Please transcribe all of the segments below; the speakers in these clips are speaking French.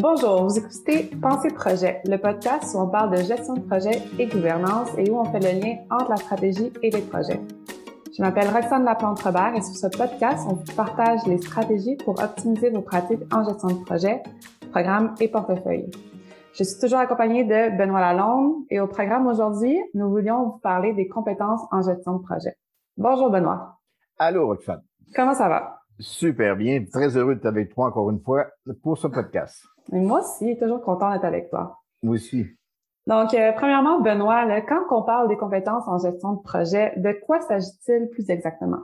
Bonjour, vous écoutez Pensée Projet, le podcast où on parle de gestion de projet et gouvernance et où on fait le lien entre la stratégie et les projets. Je m'appelle Roxane Laplante-Robert et sur ce podcast, on vous partage les stratégies pour optimiser vos pratiques en gestion de projet, programme et portefeuille. Je suis toujours accompagnée de Benoît Lalonde et au programme aujourd'hui, nous voulions vous parler des compétences en gestion de projet. Bonjour Benoît. Allô Roxane. Comment ça va? Super bien. Très heureux d'être avec toi encore une fois pour ce podcast. moi aussi, toujours content d'être avec toi. Moi aussi. Donc, euh, premièrement, Benoît, quand on parle des compétences en gestion de projet, de quoi s'agit-il plus exactement?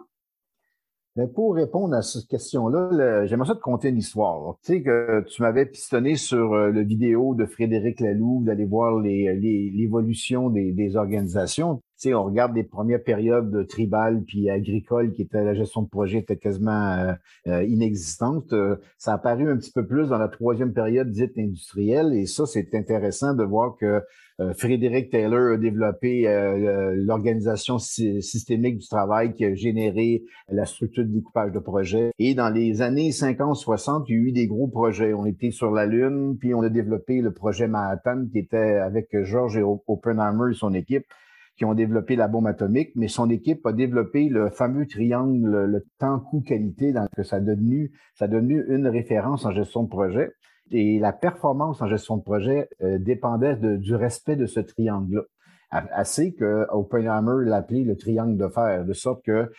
Pour répondre à cette question-là, j'aimerais ça te conter une histoire. Tu sais que tu m'avais pistonné sur euh, le vidéo de Frédéric Laloux d'aller voir l'évolution des, organisations. On regarde les premières périodes tribales puis agricoles qui étaient la gestion de projet était quasiment euh, euh, inexistante. ça a apparu un petit peu plus dans la troisième période dite industrielle et ça, c'est intéressant de voir que euh, Frédéric Taylor a développé euh, l'organisation systémique du travail qui a généré la structure de découpage de projets. Et dans les années 50-60, il y a eu des gros projets. On était sur la Lune, puis on a développé le projet Manhattan qui était avec George Oppenheimer et son équipe qui ont développé la bombe atomique, mais son équipe a développé le fameux triangle, le temps coût qualité, donc ça a devenu ça a devenu une référence en gestion de projet. Et la performance en gestion de projet euh, dépendait du respect de ce triangle-là. Assez que Oppenheimer l'appelait le triangle de fer, de sorte que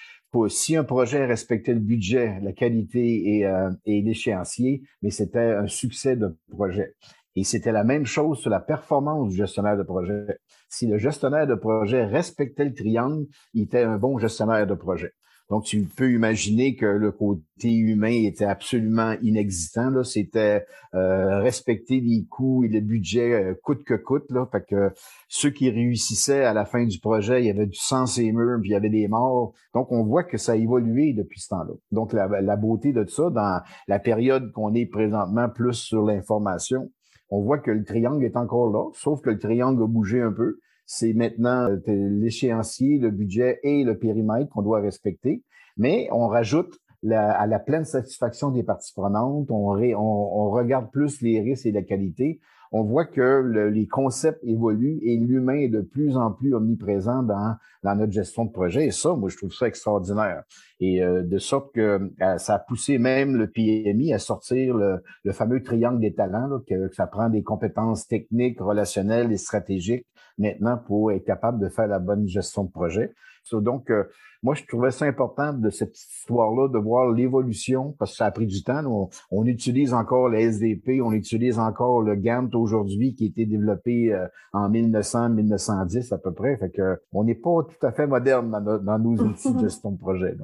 si un projet respectait le budget, la qualité et, euh, et l'échéancier, mais c'était un succès de projet. Et c'était la même chose sur la performance du gestionnaire de projet. Si le gestionnaire de projet respectait le triangle, il était un bon gestionnaire de projet. Donc, tu peux imaginer que le côté humain était absolument inexistant. Là, c'était euh, respecter les coûts et le budget euh, coûte que coûte. Là, fait que ceux qui réussissaient à la fin du projet, il y avait du sang et murs, puis il y avait des morts. Donc, on voit que ça a évolué depuis ce temps-là. Donc, la, la beauté de ça, dans la période qu'on est présentement plus sur l'information, on voit que le triangle est encore là, sauf que le triangle a bougé un peu c'est maintenant euh, l'échéancier, le budget et le périmètre qu'on doit respecter. Mais on rajoute à la pleine satisfaction des parties prenantes, on, on, regarde plus les risques et la qualité. On voit que les concepts évoluent et l'humain est de plus en plus omniprésent dans, dans, notre gestion de projet. Et ça, moi, je trouve ça extraordinaire. Et euh, de sorte que euh, ça a poussé même le PMI à sortir le, fameux triangle des talents, que, ça prend des compétences techniques, relationnelles et stratégiques maintenant pour être capable de faire la bonne gestion de projet. donc, euh, moi, je trouvais ça important de cette histoire-là, de voir l'évolution, parce que ça a pris du temps. On, utilise encore le SDP, on utilise encore le Gantt aujourd'hui, qui a été développé euh, en 1900-1910 à peu près. Fait que on n'est pas tout à fait moderne dans, nos outils de gestion de projet.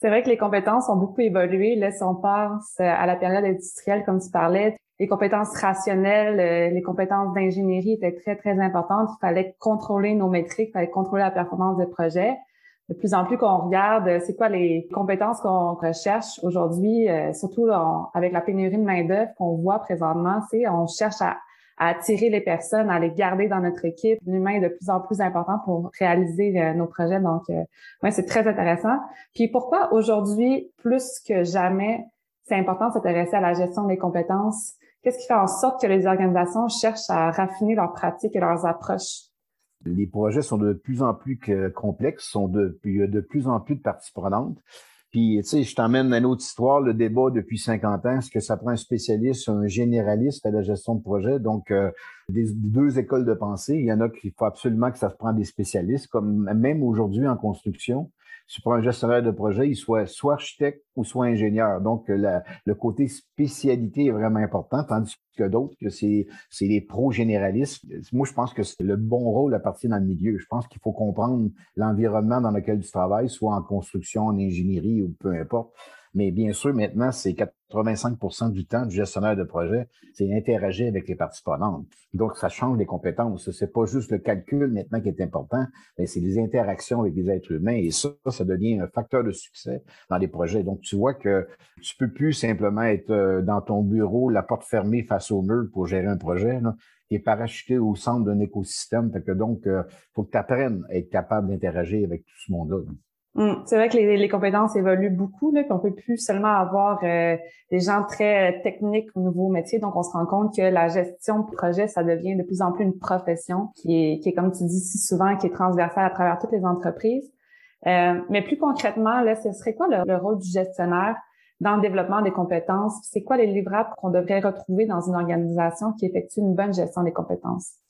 C'est vrai que les compétences ont beaucoup évolué. Là, si on pense à la période industrielle, comme tu parlais, les compétences rationnelles, euh, les compétences d'ingénierie étaient très, très importantes. Il fallait contrôler nos métriques, il fallait contrôler la performance des projets. De plus en plus qu'on regarde, euh, c'est quoi les compétences qu'on recherche aujourd'hui, euh, surtout avec la pénurie de main-d'œuvre qu'on voit présentement, c'est on cherche à, attirer les personnes, à les garder dans notre équipe. L'humain est de plus en plus important pour réaliser nos projets. Donc, ouais, c'est très intéressant. Puis pourquoi aujourd'hui, plus que jamais, c'est important de s'intéresser à la gestion des compétences Qu'est-ce qui fait en sorte que les organisations cherchent à raffiner leurs pratiques et leurs approches? Les projets sont de plus en plus complexes, sont de, il y a de plus en plus de parties prenantes. Puis, tu sais, je t'emmène à une autre histoire, le débat depuis 50 ans, est-ce que ça prend un spécialiste un généraliste à la gestion de projet? Donc, euh, des deux écoles de pensée. Il y en a qui faut absolument que ça se prend des spécialistes, comme même aujourd'hui en construction prends un gestionnaire de projet, il soit soit architecte ou soit ingénieur. Donc, le côté spécialité est vraiment important, tandis que d'autres, que c'est les pros généralistes. Moi, je pense que c'est le bon rôle à partir dans le milieu. Je pense qu'il faut comprendre l'environnement dans lequel tu travailles, soit en construction, en ingénierie ou peu importe. Mais bien sûr, maintenant, c'est 85% du temps du gestionnaire de projet, c'est interagir avec les parties. Donc, ça change les compétences. C'est pas juste le calcul maintenant qui est important, mais c'est les interactions avec les êtres humains. Et ça, ça devient un facteur de succès dans les projets. Donc, tu vois que tu peux plus simplement être euh, dans ton bureau, la porte fermée face au mur pour gérer un projet. tu es parachuté au centre d'un écosystème. Fait que donc, il faut que tu apprennes à être capable d'interagir avec tout ce monde-là. Hum, c'est vrai que les, compétences évoluent beaucoup, là, qu'on peut plus seulement avoir euh, des gens très techniques au nouveau métier. Donc, on se rend compte que la gestion de projet, ça devient de plus en plus une profession qui est, qui est comme tu dis si souvent, qui est transversale à travers toutes les entreprises. Euh, mais plus concrètement, là, ce serait quoi le, rôle du gestionnaire dans le développement des compétences? C'est quoi les livrables qu'on devrait retrouver dans une organisation qui effectue une bonne gestion des compétences?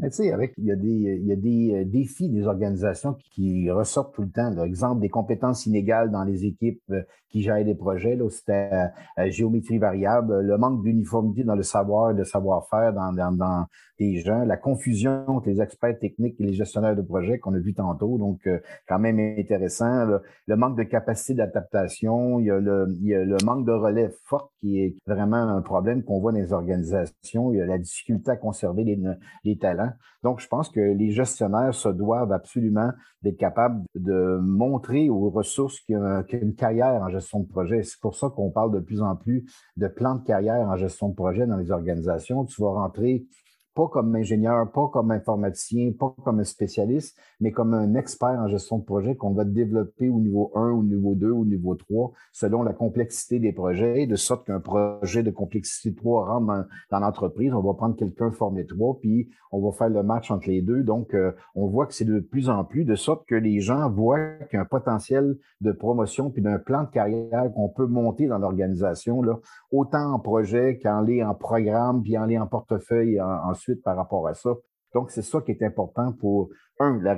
Mais tu sais, avec, il y a des, il y a des euh, défis des organisations qui, ressortent tout le temps. Par exemple, des compétences inégales dans les équipes euh, qui gèrent des projets. Là, c'était euh, géométrie variable, le manque d'uniformité dans le savoir et le savoir-faire dans, dans, dans, les gens, la confusion entre les experts techniques et les gestionnaires de projets qu'on a vu tantôt. Donc, quand même intéressant. Le, manque de capacité d'adaptation, il, y a le, il y a le manque de relève fort qui est vraiment un problème qu'on voit dans les organisations. Il y a la difficulté à conserver les, les talents. Donc, je pense que les gestionnaires se doivent absolument d'être capables de montrer aux ressources qu'il y a une carrière en gestion de projet. C'est pour ça qu'on parle de plus en plus de plans de carrière en gestion de projet dans les organisations. Tu vas rentrer pas comme ingénieur, pas comme informaticien, pas comme un spécialiste, mais comme un expert en gestion de projet qu'on va développer au niveau 1, au niveau 2, au niveau 3, selon la complexité des projets, de sorte qu'un projet de complexité 3 rentre dans, l'entreprise. On va prendre quelqu'un formé 3, puis on va faire le match entre les deux. Donc, euh, on voit que c'est de plus en plus, de sorte que les gens voient qu'il y a un potentiel de promotion puis d'un plan de carrière qu'on peut monter dans l'organisation, autant en projet qu'en les en programme, puis en les en portefeuille en par rapport à ça. Donc, c'est ça qui est important pour, un, la,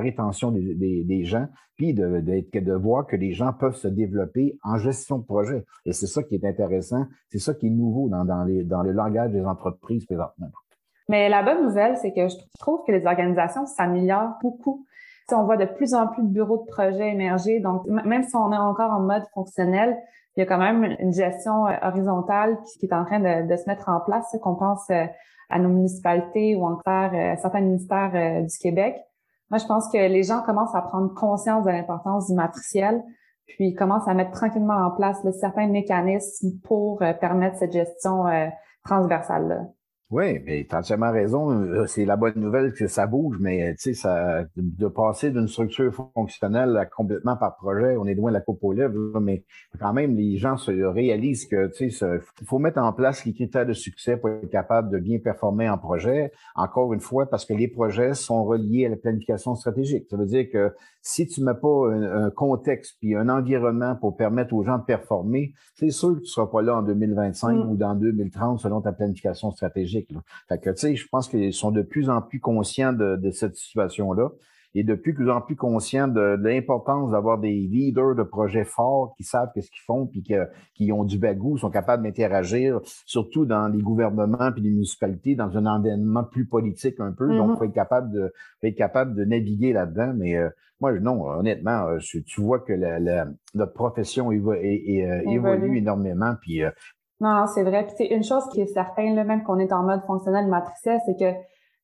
rétention des, gens, puis de, voir que les gens peuvent se développer en gestion de projet. Et c'est ça qui est intéressant, c'est ça qui est nouveau dans, dans le langage des entreprises présentement. Mais la bonne nouvelle, c'est que je trouve que les organisations s'améliorent beaucoup. Si on voit de plus en plus de bureaux de projet émerger. Donc, même si on est encore en mode fonctionnel, il y a quand même une gestion euh, horizontale qui, est en train de, se mettre en place, qu'on pense euh, à nos municipalités ou encore euh, certains ministères du Québec. Moi, je pense que les gens commencent à prendre conscience de l'importance du matriciel, puis commencent à mettre tranquillement en place certains mécanismes pour permettre cette gestion transversale-là. Oui, mais tu as entièrement raison. Euh, c'est la bonne nouvelle que ça bouge, mais tu sais, ça, de passer d'une structure fonctionnelle à complètement par projet, on est loin de la coupe aux lèvres, mais quand même, les gens se réalisent que tu sais, il faut mettre en place les critères de succès pour être capable de bien performer en projet. Encore une fois, parce que les projets sont reliés à la planification stratégique. Ça veut dire que si tu mets pas un, contexte puis un environnement pour permettre aux gens de performer, c'est sûr que tu seras pas là en 2025 mm. ou dans 2030 selon ta planification stratégique. Fait que, tu sais, je pense qu'ils sont de plus en plus conscients de, cette situation-là et de plus en plus conscients de, l'importance d'avoir des leaders de projets forts qui savent qu'est-ce qu'ils font puis qui ont du bagou, sont capables d'interagir, surtout dans les gouvernements puis les municipalités, dans un environnement plus politique un peu. Donc, il mm-hmm. faut être capable de, être capable de naviguer là-dedans. Mais euh, moi, non, honnêtement, euh, tu vois que la, la, profession euh, évolue énormément. Puis non, c'est vrai. Puis c'est une chose qui est certaine, là, même qu'on est en mode fonctionnel matriciel, c'est que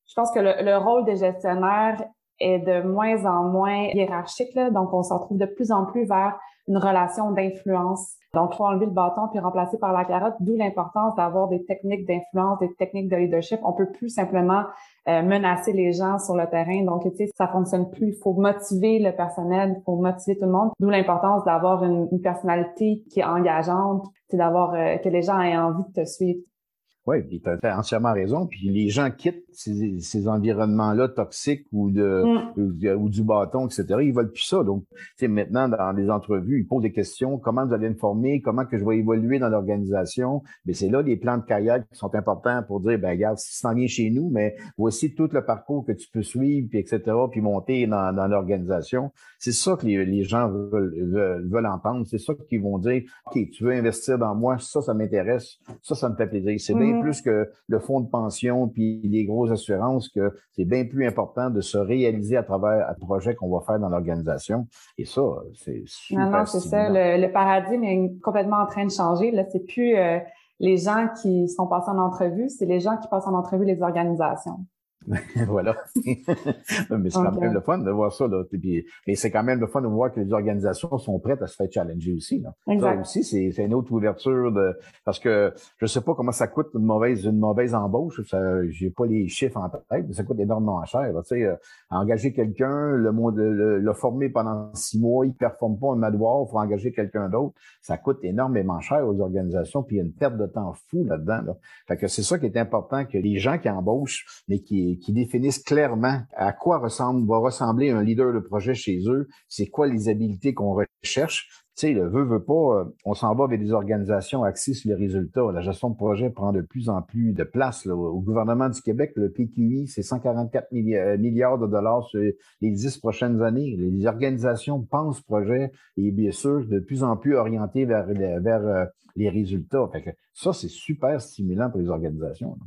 je pense que le, rôle des gestionnaires est de moins en moins hiérarchique. Là, donc, on se retrouve de plus en plus vers une relation d'influence. Donc, il faut enlever le bâton puis remplacer par la carotte, d'où l'importance d'avoir des techniques d'influence, des techniques de leadership. On peut plus simplement euh, menacer les gens sur le terrain. Donc, tu sais, ça fonctionne plus. Il faut motiver le personnel, il faut motiver tout le monde. D'où l'importance d'avoir une, personnalité qui est engageante, c'est d'avoir euh, que les gens aient envie de te suivre. Oui, puis tu as entièrement raison. Puis les gens quittent ces, ces environnements-là toxiques ou, de, mm. ou, du bâton, etc. Ils veulent plus ça. Donc, tu maintenant, dans les entrevues, ils posent des questions. Comment vous allez me former? Comment que je vais évoluer dans l'organisation? Mais c'est là les plans de carrière qui sont importants pour dire, ben regarde, si tu t'en viens chez nous, mais voici tout le parcours que tu peux suivre, puis etc., puis monter dans, dans l'organisation. C'est ça que les, les gens veulent, veulent, entendre. C'est ça qu'ils vont dire, OK, tu veux investir dans moi, ça, ça m'intéresse, ça, ça me fait plaisir. C'est bien Mm-hmm. plus que le fonds de pension puis les grosses assurances que c'est bien plus important de se réaliser à travers un projet qu'on va faire dans l'organisation. Et ça, c'est super. Non, non, c'est ça. Le, paradigme est complètement en train de changer. Là, c'est plus euh, les gens qui sont passés en entrevue, c'est les gens qui passent en entrevue les organisations. voilà. mais c'est quand même le fun de voir ça. Là. mais c'est quand même le fun de voir que les organisations sont prêtes à se faire challenger aussi. Là. Ça aussi, c'est une autre ouverture de parce que je sais pas comment ça coûte une mauvaise une mauvaise embauche. J'ai pas les chiffres en tête, mais ça coûte énormément cher. Tu sais, euh, engager quelqu'un, le monde le, former pendant six mois, il performe pas un madoir, il faut engager quelqu'un d'autre. Ça coûte énormément cher aux organisations, puis il y a une perte de temps fou là-dedans. Là. Fait que c'est ça qui est important que les gens qui embauchent, mais qui qui, définissent clairement à quoi ressemble, va ressembler un leader de projet chez eux, c'est quoi les habiletés qu'on recherche. Tu sais, le veut, veut pas, euh, on s'en va vers des organisations axées sur les résultats. La gestion de projet prend de plus en plus de place. Au gouvernement du Québec, le PQI, c'est 144 euh, milliards de dollars sur les dix prochaines années. Les organisations pensent projet et bien sûr de plus en plus orientées vers, euh, les résultats. Fait ça, c'est super stimulant pour les organisations.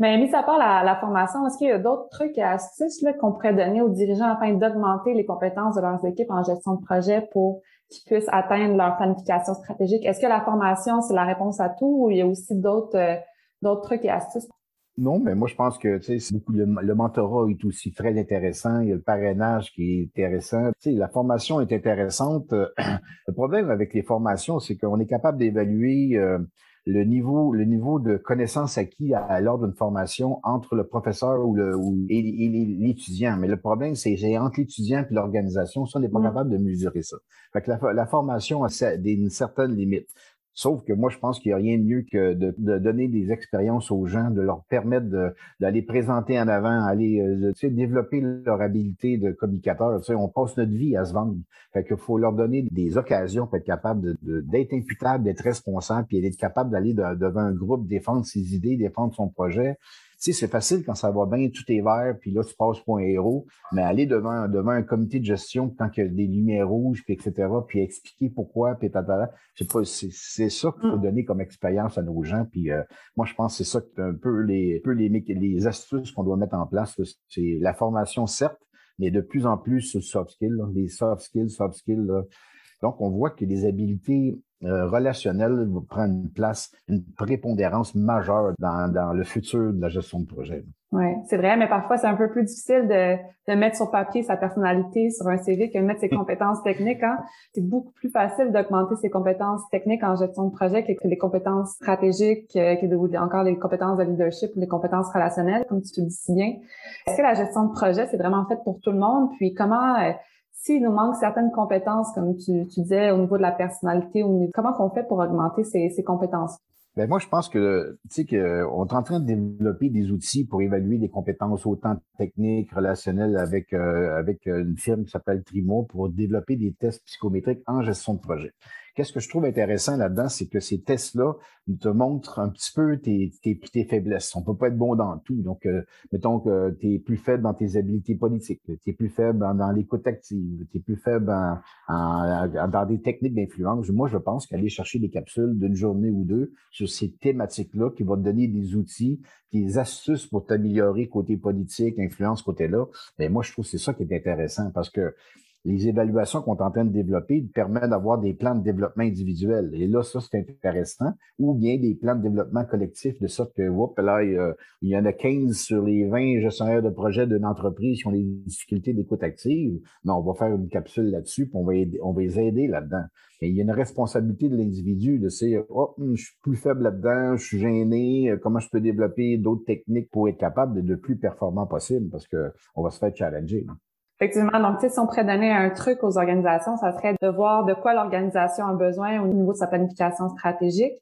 Mais mis à part la, formation, est-ce qu'il y a d'autres trucs et astuces qu'on pourrait donner aux dirigeants afin d'augmenter les compétences de leurs équipes en gestion de projet pour qu'ils puissent atteindre leur planification stratégique? Est-ce que la formation, c'est la réponse à tout ou il y a aussi d'autres euh, d'autres trucs et astuces? Non, mais moi, je pense que beaucoup le, le, mentorat est aussi très intéressant. Il y a le parrainage qui est intéressant. Tu sais, la formation est intéressante. le problème avec les formations, c'est qu'on est capable d'évaluer euh, le niveau, le niveau de connaissance acquis à, lors d'une formation entre le professeur ou le ou, et, l'étudiant. Mais le problème, c'est entre l'étudiant et l'organisation, ça, on n'est pas mm. capable de mesurer ça. Fait que la, la formation a une certaine limite. Sauf que moi, je pense qu'il n'y a rien de mieux que de, donner des expériences aux gens, de leur permettre d'aller présenter en avant, aller euh, développer leur habilité de communicateur. On passe notre vie à se vendre. Fait faut leur donner des occasions pour être capable d'être imputable, d'être responsable, puis d'être capable d'aller devant un groupe, défendre ses idées, défendre son projet, sais, c'est facile quand ça va bien, tout est vert, puis là, tu passes pour un héros, mais aller devant, devant un comité de gestion quand il y a des lumières rouges, puis etc., puis expliquer pourquoi, puis tata, c'est pas, c'est ça qu'il faut mm. donner comme expérience à nos gens, puis euh, moi, je pense que c'est ça que un peu les, un peu les, les astuces qu'on doit mettre en place, c'est la formation, certes, mais de plus en plus sur soft skills, les soft skills, soft skills, donc, on voit que les habiletés euh, relationnelles vont prendre une place, une prépondérance majeure dans, le futur de la gestion de projet. Oui, c'est vrai, mais parfois c'est un peu plus difficile de, mettre sur papier sa personnalité sur un CV que de mettre ses compétences techniques. Hein. C'est beaucoup plus facile d'augmenter ses compétences techniques en gestion de projet que les compétences stratégiques, euh, que encore les compétences de leadership ou les compétences relationnelles, comme tu le dis si bien. Est-ce que la gestion de projet, c'est vraiment fait pour tout le monde? Puis comment euh, s'il nous manque certaines compétences, comme tu, disais, au niveau de la personnalité, comment qu'on fait pour augmenter ces, ces compétences? Ben moi, je pense que tu sais qu'on est en train de développer des outils pour évaluer des compétences autant techniques, relationnelles avec euh, avec une firme qui s'appelle Trimo pour développer des tests psychométriques en gestion de projet. Qu'est-ce que je trouve intéressant là-dedans, c'est que ces tests-là te montrent un petit peu tes, tes, tes faiblesses. On peut pas être bon dans tout. Donc, euh, mettons que tu es plus faible dans tes habiletés politiques, tu es plus faible dans, l'écoute active, tu es plus faible dans des techniques d'influence. Moi, je pense qu'aller chercher des capsules d'une journée ou deux sur ces thématiques-là qui vont te donner des outils, des astuces pour t'améliorer côté politique, influence côté là, ben moi, je trouve que c'est ça qui est intéressant parce que les évaluations qu'on est en train de développer permettent d'avoir des plans de développement individuels. Et là, ça, c'est intéressant. Ou bien des plans de développement collectif, de sorte que, whoop, là, il y en a 15 sur les 20 gestionnaires de projets d'une entreprise qui ont des difficultés d'écoute active. Non, on va faire une capsule là-dessus, puis on va, va les aider là-dedans. Et il y a une responsabilité de l'individu de dire, oh, hmm, je suis plus faible là-dedans, je suis gêné, euh, comment je peux développer d'autres techniques pour être capable d'être le plus performant possible parce que on va se faire challenger. Effectivement. Donc, si on pourrait donner un truc aux organisations, ça serait de voir de quoi l'organisation a besoin au niveau de sa planification stratégique,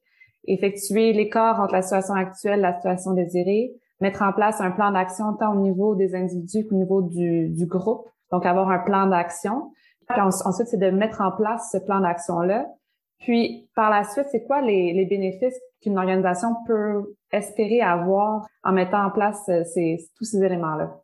effectuer l'écart entre la situation actuelle et la situation désirée, mettre en place un plan d'action tant au niveau des individus qu'au niveau du, du, groupe. Donc, avoir un plan d'action. ensuite, c'est de mettre en place ce plan d'action-là. Puis, par la suite, c'est quoi les, les bénéfices qu'une organisation peut espérer avoir en mettant en place euh, ces, tous ces éléments-là?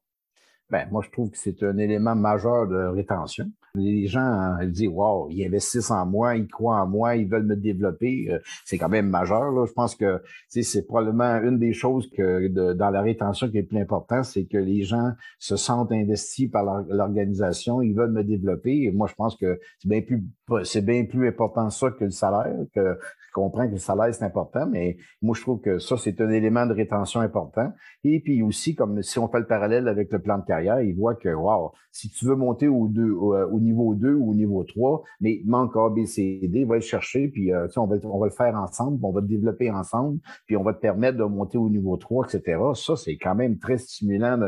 Ben, moi, je trouve que c'est un élément majeur de rétention. Les gens hein, disent, wow, ils investissent en moi, ils croient en moi, ils veulent me développer. Euh, c'est quand même majeur. Là. Je pense que c'est probablement une des choses que dans la rétention qui est plus important, c'est que les gens se sentent investis par l'organisation, ils veulent me développer. Et moi, je pense que c'est bien plus c'est bien plus important ça que le salaire, que je comprends que le salaire, c'est important, mais moi, je trouve que ça, c'est un élément de rétention important. Et puis aussi, comme si on fait le parallèle avec le plan de carrière, ils voient que, wow, si tu veux monter au, deux, au, euh, niveau 2 ou au niveau 3, mais il manque A, B, C, D, va le chercher, puis euh, on, va, on va le faire ensemble, on va le développer ensemble, puis on va te permettre de monter au niveau 3, etc. Ça, c'est quand même très stimulant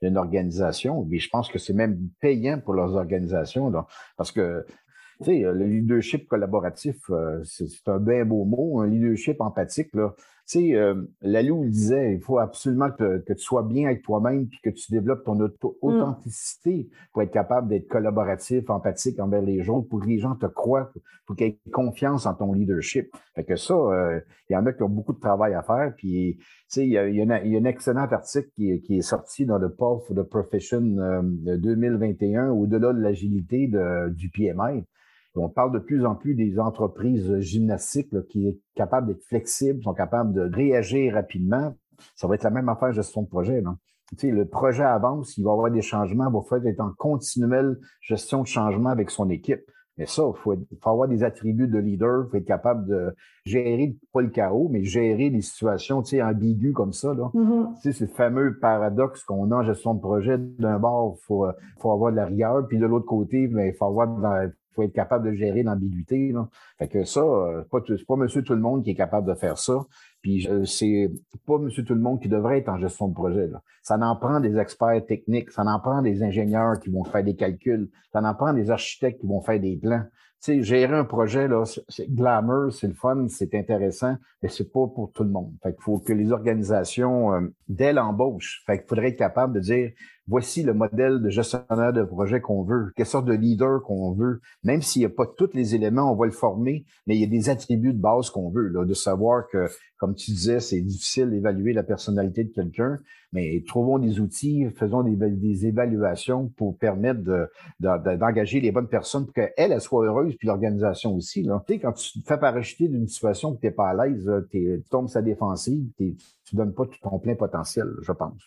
d'une organisation, mais je pense que c'est même payant pour leurs organisations, là, parce que sais, le leadership collaboratif, euh, c'est un bien beau mot, un leadership empathique. Là. Tu sais, euh, Lalou disait, il faut absolument que, tu sois bien avec toi-même puis que tu développes ton mm. authenticité pour être capable d'être collaboratif, empathique envers les autres, pour que les gens te croient, pour qu'ils aient confiance en ton leadership. Fait que ça, euh, il y en a qui ont beaucoup de travail à faire. Puis, tu sais, il y a, il y a, un excellent article qui, qui, est sorti dans le Path for the Profession 2021, au-delà de l'agilité de, du PMI. On parle de plus en plus des entreprises gymnastiques qui sont capables d'être flexibles, sont capables de réagir rapidement. Ça va être la même affaire gestion de projet. Tu sais, le projet avance, il va y avoir des changements, il va falloir être en continuelle gestion de changement avec son équipe. Mais ça, il faut, avoir des attributs de leader, il faut être capable de gérer, pas le chaos, mais gérer des situations tu sais, ambiguës comme ça. Là. Mm-hmm. Tu sais, c'est le fameux paradoxe qu'on a en gestion de projet. D'un bord, il faut, faut avoir de la rigueur, puis de l'autre côté, ben, il faut avoir de faut être capable de gérer l'ambiguïté. Fait que ça, euh, c'est pas monsieur tout le monde qui est capable de faire ça. Puis c'est pas monsieur tout le monde qui devrait être en gestion de projet. Là. Ça en prend des experts techniques, ça en prend des ingénieurs qui vont faire des calculs, ça en prend des architectes qui vont faire des plans. Sais, gérer un projet, là, c'est glamour, c'est le fun, c'est intéressant, mais c'est pas pour tout le monde. Fait qu'il faut que les organisations, euh, dès l'embauche, fait qu'il faudrait être capable de dire, voici le modèle de gestionnaire de projet qu'on veut, quelle sorte de leader qu'on veut. Même s'il n'y a pas tous les éléments, on va le former, mais il y a des attributs de base qu'on veut, de savoir que, comme tu disais, c'est difficile d'évaluer la personnalité de quelqu'un, mais trouvons des outils, faisons des, évaluations pour permettre d'engager les bonnes personnes pour qu'elles elles soient heureuses, puis l'organisation aussi. Tu sais, quand tu te fais parachuter d'une situation que tu n'es pas à l'aise, tu tombes sa défensive, tu donnes pas tout ton plein potentiel, je pense.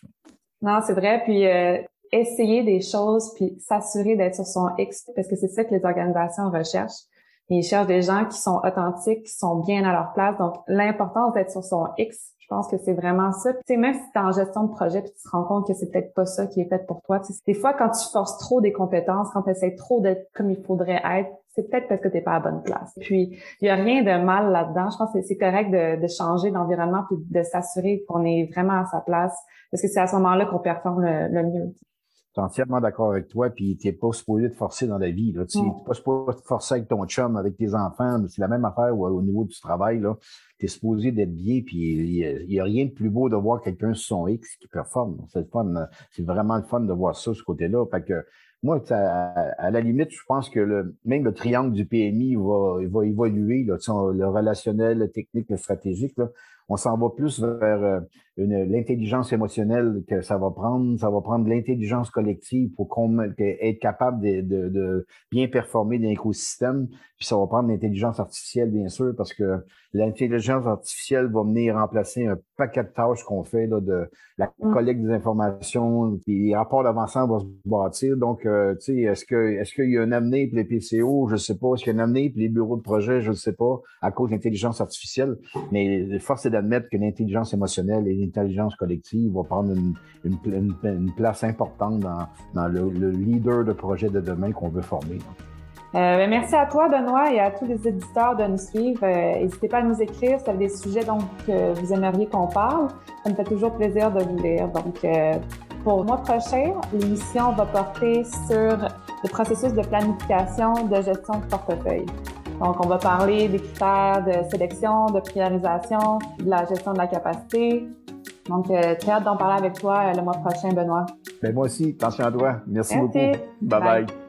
Non, c'est vrai. Puis euh, essayer des choses, puis s'assurer d'être sur son X, parce que c'est ça que les organisations recherchent. Ils cherchent des gens qui sont authentiques, qui sont bien à leur place. Donc, l'importance d'être sur son X, je pense que c'est vraiment ça. Tu sais, même si tu es en gestion de projet puis tu te rends compte que c'est peut-être pas ça qui est fait pour toi. des fois, quand tu forces trop des compétences, quand tu essaies trop d'être comme il faudrait être, c'est peut-être parce que tu n'es pas à la bonne place. Puis, il n'y a rien de mal là-dedans. Je pense que c'est correct de, de changer d'environnement puis de s'assurer qu'on est vraiment à sa place parce que c'est à ce moment-là qu'on performe le, mieux. Je suis entièrement d'accord avec toi, puis tu n'es pas supposé te forcer dans la vie. Tu n'es pas supposé te forcer avec ton chum, avec tes enfants. C'est la même affaire au, niveau du travail. Tu es supposé d'être bien, puis il n'y a, rien de plus beau de voir quelqu'un sur son X qui performe. C'est fun. C'est vraiment le fun de voir ça, ce côté-là. Fait que moi, à, la limite, je pense que le, même le triangle du PMI va, va évoluer, là, le relationnel, le technique, le stratégique. Là, on s'en va plus vers euh, l'intelligence émotionnelle que ça va prendre. Ça va prendre l'intelligence collective pour être capable de, de, de, bien performer dans l'écosystème. Puis ça va prendre l'intelligence artificielle, bien sûr, parce que l'intelligence artificielle va venir remplacer un paquet de tâches qu'on fait là, de la mm. collecte des informations, puis les rapports d'avancement vont se bâtir. Donc, euh, tu sais, est-ce que est-ce qu'il y a un amener pour les PCO? Je ne sais pas. Est-ce qu'il y a un amener pour les bureaux de projet? Je ne sais pas, à cause de l'intelligence artificielle. Mais force est d'admettre que l'intelligence émotionnelle et l'intelligence collective vont prendre une, place importante dans, dans le, leader de projet de demain qu'on veut former. Euh, ben, merci à toi, Benoît, et à tous les éditeurs de nous suivre. Euh, n'hésitez pas à nous écrire si vous avez des sujets dont vous aimeriez qu'on parle. Ça me fait toujours plaisir de vous lire. Donc, euh, pour le mois prochain, l'émission va porter sur le processus de planification de gestion de portefeuille. Donc, on va parler des critères de sélection, de priorisation, de la gestion de la capacité. Donc, très hâte d'en parler avec toi le mois prochain, Benoît. Ben, moi aussi, attention à toi. Merci, Merci. beaucoup. bye. bye.